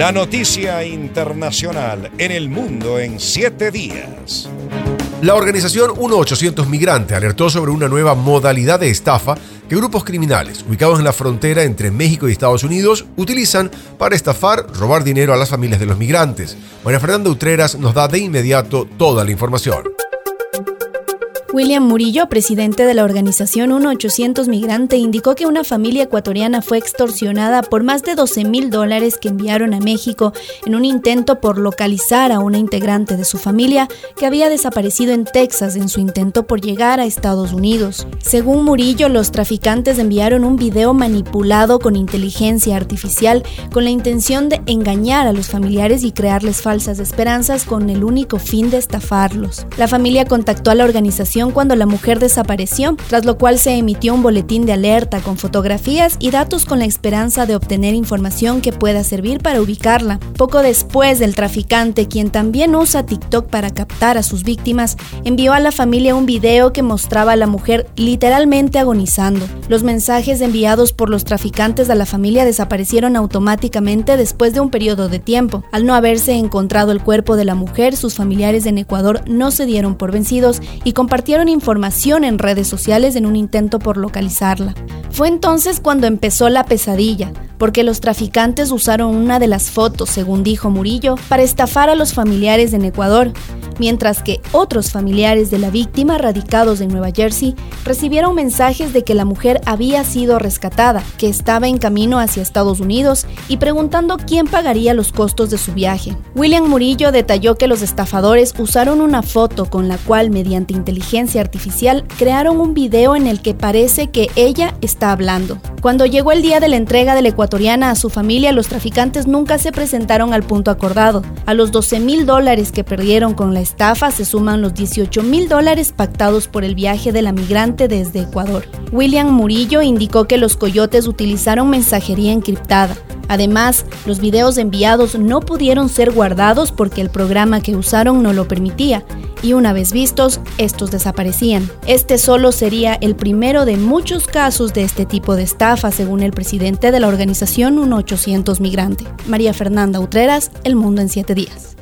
La noticia internacional en el mundo en siete días. La organización 1-800 Migrante alertó sobre una nueva modalidad de estafa que grupos criminales ubicados en la frontera entre México y Estados Unidos utilizan para estafar, robar dinero a las familias de los migrantes. María Fernanda Utreras nos da de inmediato toda la información. William Murillo, presidente de la organización 1-800 Migrante, indicó que una familia ecuatoriana fue extorsionada por más de 12 mil dólares que enviaron a México en un intento por localizar a una integrante de su familia que había desaparecido en Texas en su intento por llegar a Estados Unidos. Según Murillo, los traficantes enviaron un video manipulado con inteligencia artificial con la intención de engañar a los familiares y crearles falsas esperanzas con el único fin de estafarlos. La familia contactó a la organización cuando la mujer desapareció, tras lo cual se emitió un boletín de alerta con fotografías y datos con la esperanza de obtener información que pueda servir para ubicarla. Poco después, el traficante, quien también usa TikTok para captar a sus víctimas, envió a la familia un video que mostraba a la mujer literalmente agonizando. Los mensajes enviados por los traficantes a la familia desaparecieron automáticamente después de un periodo de tiempo. Al no haberse encontrado el cuerpo de la mujer, sus familiares en Ecuador no se dieron por vencidos y información en redes sociales en un intento por localizarla. Fue entonces cuando empezó la pesadilla, porque los traficantes usaron una de las fotos, según dijo Murillo, para estafar a los familiares en Ecuador mientras que otros familiares de la víctima radicados en Nueva Jersey recibieron mensajes de que la mujer había sido rescatada, que estaba en camino hacia Estados Unidos y preguntando quién pagaría los costos de su viaje. William Murillo detalló que los estafadores usaron una foto con la cual mediante inteligencia artificial crearon un video en el que parece que ella está hablando. Cuando llegó el día de la entrega de la ecuatoriana a su familia, los traficantes nunca se presentaron al punto acordado. A los 12 mil dólares que perdieron con la estafa se suman los 18 mil dólares pactados por el viaje de la migrante desde Ecuador. William Murillo indicó que los coyotes utilizaron mensajería encriptada. Además, los videos enviados no pudieron ser guardados porque el programa que usaron no lo permitía y una vez vistos, estos desaparecían. Este solo sería el primero de muchos casos de este tipo de estafa, según el presidente de la organización 1800 Migrante, María Fernanda Utreras, El Mundo en 7 días.